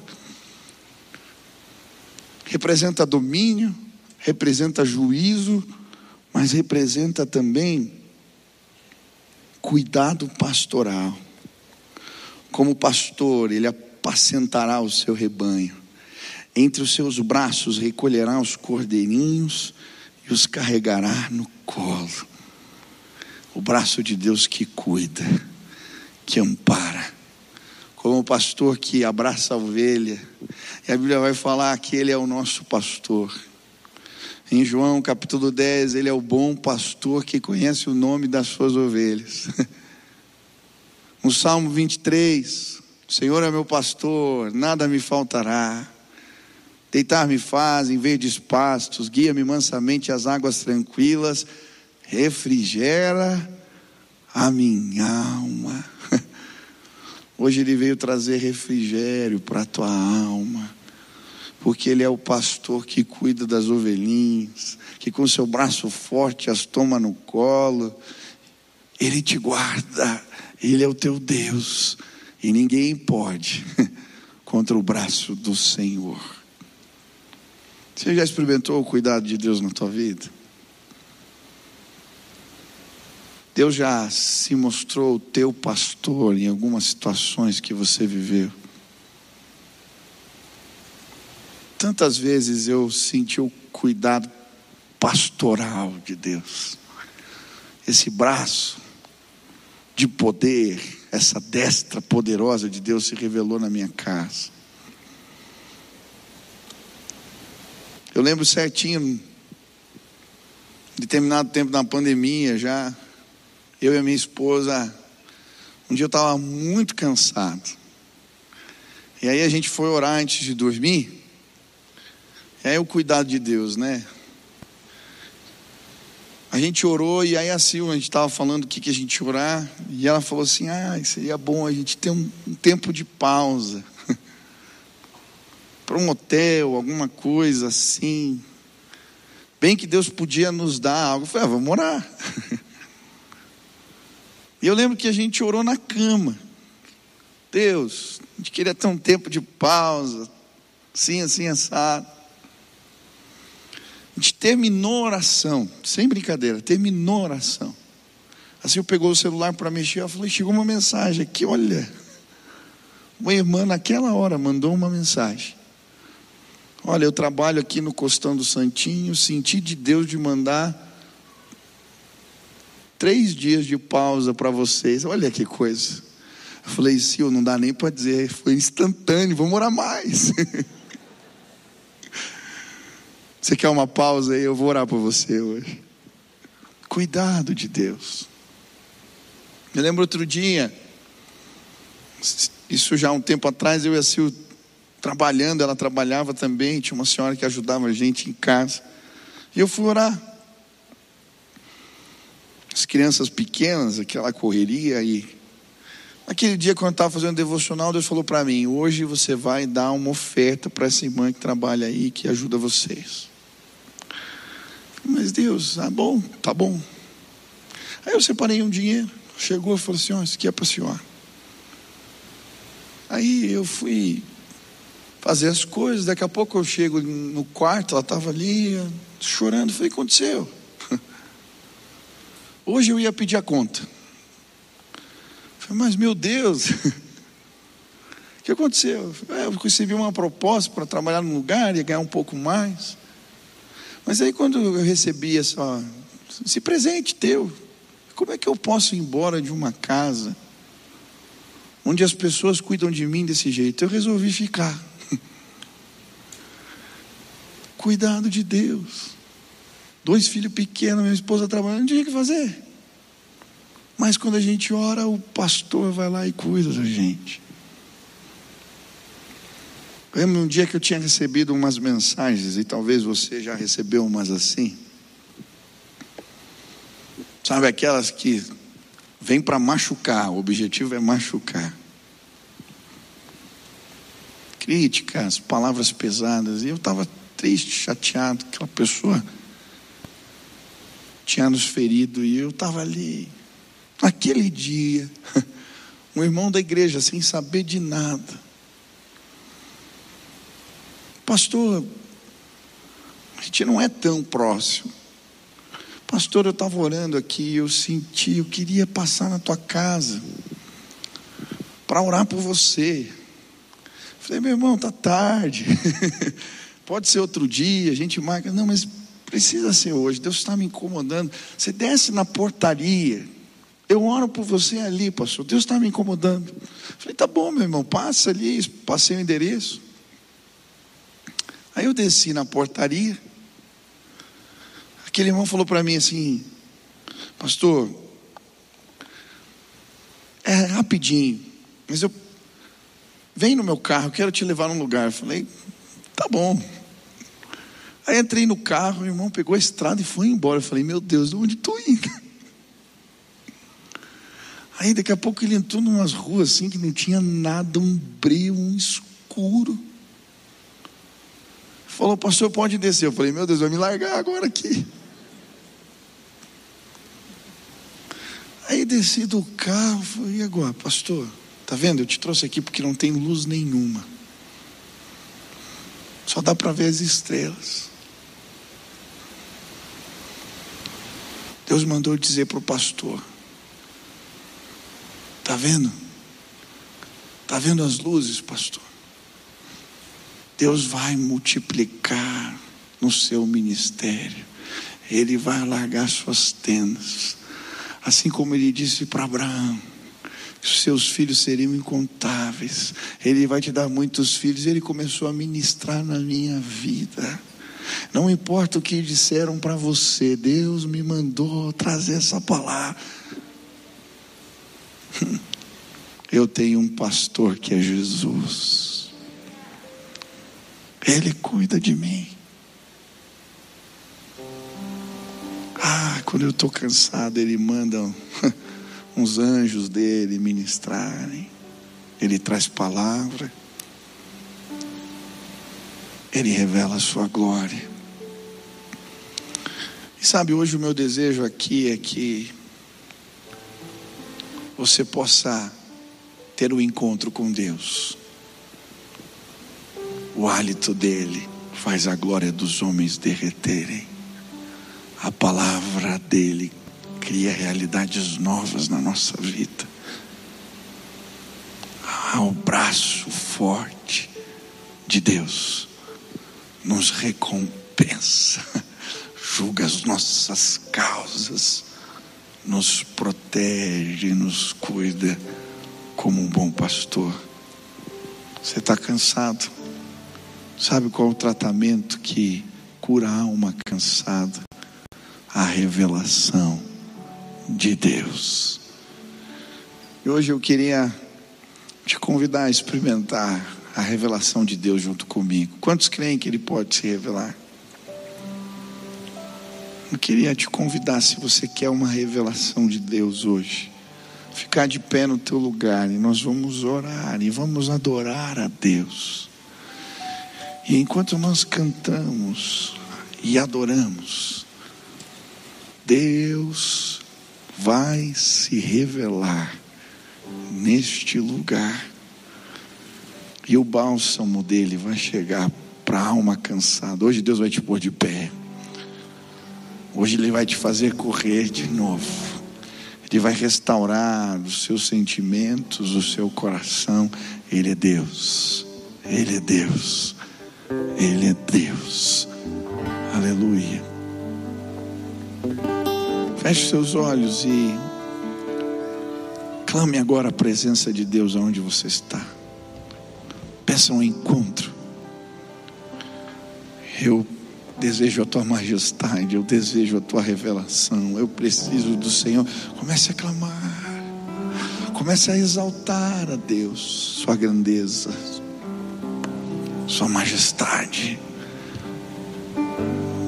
representa domínio, representa juízo, mas representa também cuidado pastoral. Como pastor, ele apacentará o seu rebanho. Entre os seus braços recolherá os cordeirinhos e os carregará no colo. O braço de Deus que cuida, que ampara como o pastor que abraça a ovelha. E a Bíblia vai falar que ele é o nosso pastor. Em João capítulo 10, ele é o bom pastor que conhece o nome das suas ovelhas. No Salmo 23, o Senhor é meu pastor, nada me faltará. Deitar-me faz em verdes pastos, guia-me mansamente às águas tranquilas, refrigera a minha alma. Hoje ele veio trazer refrigério para a tua alma, porque ele é o pastor que cuida das ovelhinhas, que com seu braço forte as toma no colo, ele te guarda, ele é o teu Deus, e ninguém pode contra o braço do Senhor. Você já experimentou o cuidado de Deus na tua vida? Deus já se mostrou o teu pastor em algumas situações que você viveu. Tantas vezes eu senti o cuidado pastoral de Deus, esse braço de poder, essa destra poderosa de Deus se revelou na minha casa. Eu lembro certinho, determinado tempo na pandemia já, eu e a minha esposa, um dia eu estava muito cansado. E aí a gente foi orar antes de dormir. Aí o cuidado de Deus, né? A gente orou e aí a Silva, a gente estava falando o que, que a gente orar. E ela falou assim: ah, seria bom a gente ter um, um tempo de pausa. Para um hotel, alguma coisa assim. Bem que Deus podia nos dar algo. Eu falei, ah, vamos orar. E eu lembro que a gente orou na cama. Deus, a gente queria ter um tempo de pausa, assim, assim, assado. Gente terminou a oração, sem brincadeira, terminou a oração. Assim eu pegou o celular para mexer, eu falei, chegou uma mensagem aqui, olha. Uma irmã naquela hora mandou uma mensagem. Olha, eu trabalho aqui no Costão do Santinho, senti de Deus de mandar três dias de pausa para vocês. Olha que coisa. Eu falei, Sil, não dá nem para dizer, foi instantâneo, vamos orar mais. Você quer uma pausa aí? Eu vou orar por você hoje. Cuidado de Deus. Eu lembro outro dia, isso já há um tempo atrás, eu e a Sil trabalhando, ela trabalhava também, tinha uma senhora que ajudava a gente em casa. E eu fui orar as crianças pequenas, aquela correria e aquele dia quando eu estava fazendo devocional, Deus falou para mim: hoje você vai dar uma oferta para essa irmã que trabalha aí, que ajuda vocês. Mas Deus, tá bom, tá bom. Aí eu separei um dinheiro, chegou e falou assim: ó, isso aqui é para a senhora. Aí eu fui fazer as coisas, daqui a pouco eu chego no quarto, ela estava ali chorando, falei, o que aconteceu? Hoje eu ia pedir a conta. Falei, mas meu Deus, o que aconteceu? É, eu recebi uma proposta para trabalhar num lugar e ganhar um pouco mais. Mas aí quando eu recebi essa, esse presente teu, como é que eu posso ir embora de uma casa onde as pessoas cuidam de mim desse jeito? Eu resolvi ficar. Cuidado de Deus dois filhos pequenos, minha esposa trabalhando, não tinha o que fazer. Mas quando a gente ora, o pastor vai lá e cuida da gente. Lembro um dia que eu tinha recebido umas mensagens, e talvez você já recebeu umas assim. Sabe aquelas que vêm para machucar, o objetivo é machucar. Críticas, palavras pesadas, e eu estava triste, chateado, aquela pessoa tinha nos ferido e eu estava ali. Naquele dia, um irmão da igreja, sem saber de nada, pastor, a gente não é tão próximo. Pastor, eu estava orando aqui, eu senti, eu queria passar na tua casa para orar por você. Falei, meu irmão, tá tarde. Pode ser outro dia, a gente marca. Não, mas Precisa ser hoje. Deus está me incomodando. Você desce na portaria. Eu oro por você ali, pastor. Deus está me incomodando. Falei, tá bom, meu irmão, passa ali, passei o endereço. Aí eu desci na portaria. Aquele irmão falou para mim assim, pastor, é rapidinho, mas eu vem no meu carro, quero te levar num lugar. Eu falei, tá bom. Aí entrei no carro, o irmão pegou a estrada e foi embora. Eu falei, meu Deus, de onde estou indo? Aí daqui a pouco ele entrou em umas ruas assim que não tinha nada, um breu, um escuro. Falou, pastor, pode descer. Eu falei, meu Deus, vai me largar agora aqui. Aí desci do carro, falei, e agora, pastor? Tá vendo? Eu te trouxe aqui porque não tem luz nenhuma. Só dá para ver as estrelas. Deus mandou dizer para o pastor: Está vendo? Está vendo as luzes, pastor? Deus vai multiplicar no seu ministério. Ele vai largar suas tendas. Assim como ele disse para Abraão: seus filhos seriam incontáveis. Ele vai te dar muitos filhos. Ele começou a ministrar na minha vida. Não importa o que disseram para você, Deus me mandou trazer essa palavra. Eu tenho um pastor que é Jesus. Ele cuida de mim. Ah, quando eu estou cansado, Ele manda uns anjos dele ministrarem. Ele traz palavra. Ele revela a sua glória. E sabe, hoje o meu desejo aqui é que você possa ter um encontro com Deus. O hálito dele faz a glória dos homens derreterem. A palavra dele cria realidades novas na nossa vida. Ah, o braço forte de Deus nos recompensa, julga as nossas causas, nos protege, nos cuida como um bom pastor. Você está cansado? Sabe qual o tratamento que cura a alma cansada? A revelação de Deus. E hoje eu queria te convidar a experimentar a revelação de Deus junto comigo. Quantos creem que Ele pode se revelar? Eu queria te convidar, se você quer uma revelação de Deus hoje, ficar de pé no teu lugar e nós vamos orar e vamos adorar a Deus. E enquanto nós cantamos e adoramos, Deus vai se revelar neste lugar e o bálsamo dele vai chegar para a alma cansada. Hoje Deus vai te pôr de pé. Hoje Ele vai te fazer correr de novo. Ele vai restaurar os seus sentimentos, o seu coração. Ele é Deus. Ele é Deus. Ele é Deus. Aleluia. Feche seus olhos e clame agora a presença de Deus aonde você está peça um encontro. Eu desejo a tua majestade, eu desejo a tua revelação, eu preciso do Senhor. Comece a clamar, comece a exaltar a Deus, Sua grandeza, Sua majestade.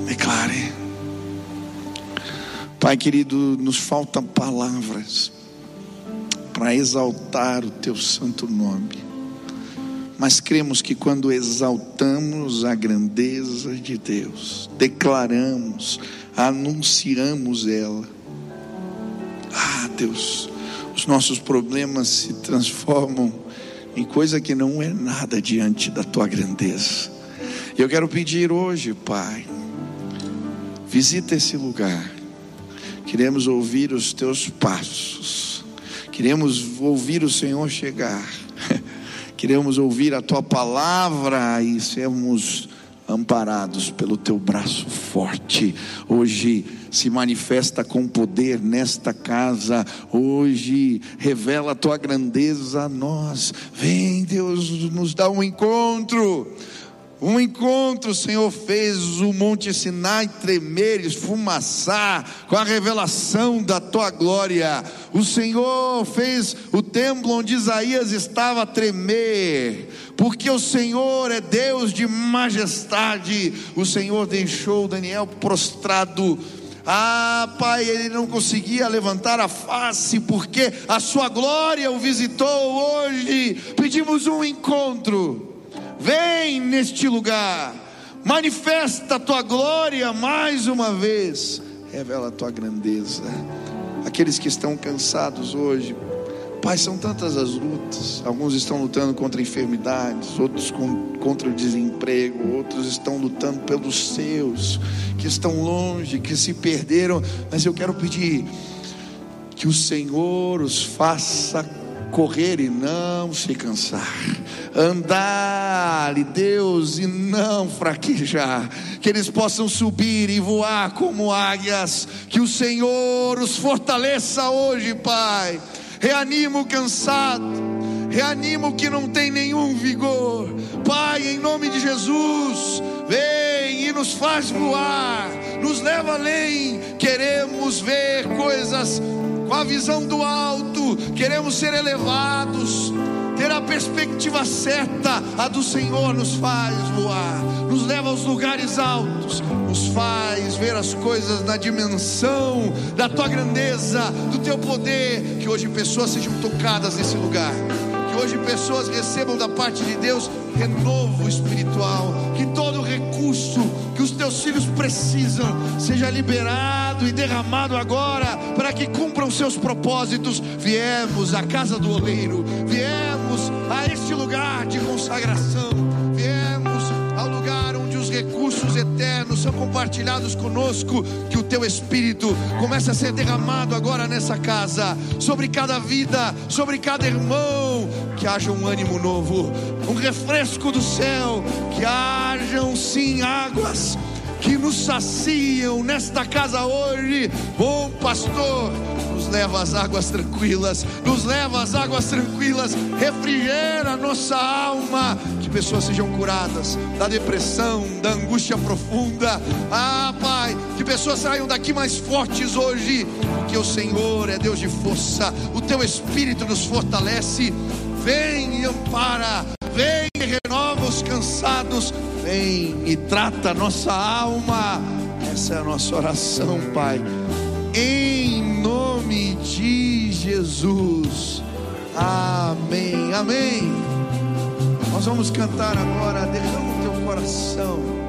Declare, Pai querido, nos faltam palavras para exaltar o Teu santo nome mas cremos que quando exaltamos a grandeza de Deus, declaramos, anunciamos ela, ah, Deus, os nossos problemas se transformam em coisa que não é nada diante da tua grandeza. Eu quero pedir hoje, Pai, visita esse lugar. Queremos ouvir os teus passos. Queremos ouvir o Senhor chegar Queremos ouvir a tua palavra e sermos amparados pelo teu braço forte. Hoje se manifesta com poder nesta casa. Hoje revela a tua grandeza a nós. Vem, Deus, nos dá um encontro. Um encontro, o Senhor fez o Monte Sinai tremer, esfumaçar, com a revelação da tua glória. O Senhor fez o templo onde Isaías estava tremer, porque o Senhor é Deus de majestade. O Senhor deixou Daniel prostrado. Ah, Pai, ele não conseguia levantar a face, porque a sua glória o visitou hoje. Pedimos um encontro Vem neste lugar, manifesta a tua glória mais uma vez, revela a tua grandeza. Aqueles que estão cansados hoje, Pai, são tantas as lutas. Alguns estão lutando contra enfermidades, outros contra o desemprego, outros estão lutando pelos seus, que estão longe, que se perderam. Mas eu quero pedir que o Senhor os faça correr e não se cansar, andar, Deus, e não fraquejar, que eles possam subir e voar como águias, que o Senhor os fortaleça hoje, Pai. Reanima o cansado, reanima o que não tem nenhum vigor, Pai, em nome de Jesus, vem e nos faz voar, nos leva além. Queremos ver coisas a visão do alto, queremos ser elevados ter a perspectiva certa, a do Senhor nos faz voar, nos leva aos lugares altos, nos faz ver as coisas na dimensão da tua grandeza, do teu poder. Que hoje pessoas sejam tocadas nesse lugar, que hoje pessoas recebam da parte de Deus renovo espiritual, que todo recurso teus filhos precisam seja liberado e derramado agora, para que cumpram seus propósitos. Viemos à casa do oleiro, viemos a este lugar de consagração, viemos ao lugar onde os recursos eternos são compartilhados conosco, que o teu espírito comece a ser derramado agora nessa casa, sobre cada vida, sobre cada irmão, que haja um ânimo novo, um refresco do céu, que hajam sim águas que nos saciam nesta casa hoje. Bom pastor, nos leva às águas tranquilas, nos leva às águas tranquilas, refrigera nossa alma, que pessoas sejam curadas da depressão, da angústia profunda. Ah, Pai, que pessoas saiam daqui mais fortes hoje, porque o Senhor é Deus de força, o teu Espírito nos fortalece. Vem e ampara, vem e renova os cansados, vem e trata nossa alma. Essa é a nossa oração, Pai. Em nome de Jesus. Amém. Amém. Nós vamos cantar agora. Derrama o teu coração.